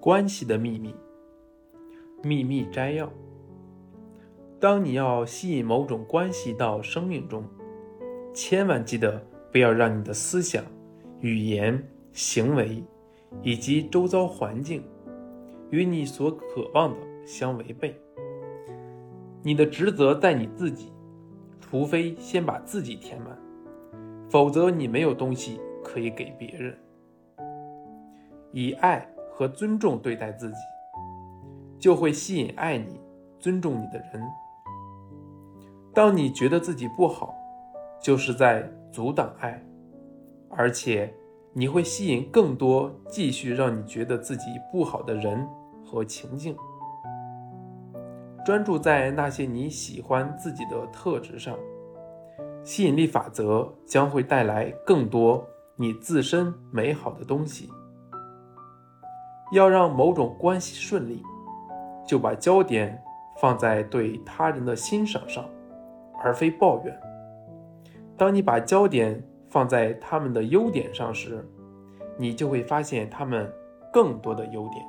关系的秘密，秘密摘要：当你要吸引某种关系到生命中，千万记得不要让你的思想、语言、行为以及周遭环境与你所渴望的相违背。你的职责在你自己，除非先把自己填满，否则你没有东西可以给别人。以爱。和尊重对待自己，就会吸引爱你、尊重你的人。当你觉得自己不好，就是在阻挡爱，而且你会吸引更多继续让你觉得自己不好的人和情境。专注在那些你喜欢自己的特质上，吸引力法则将会带来更多你自身美好的东西。要让某种关系顺利，就把焦点放在对他人的欣赏上，而非抱怨。当你把焦点放在他们的优点上时，你就会发现他们更多的优点。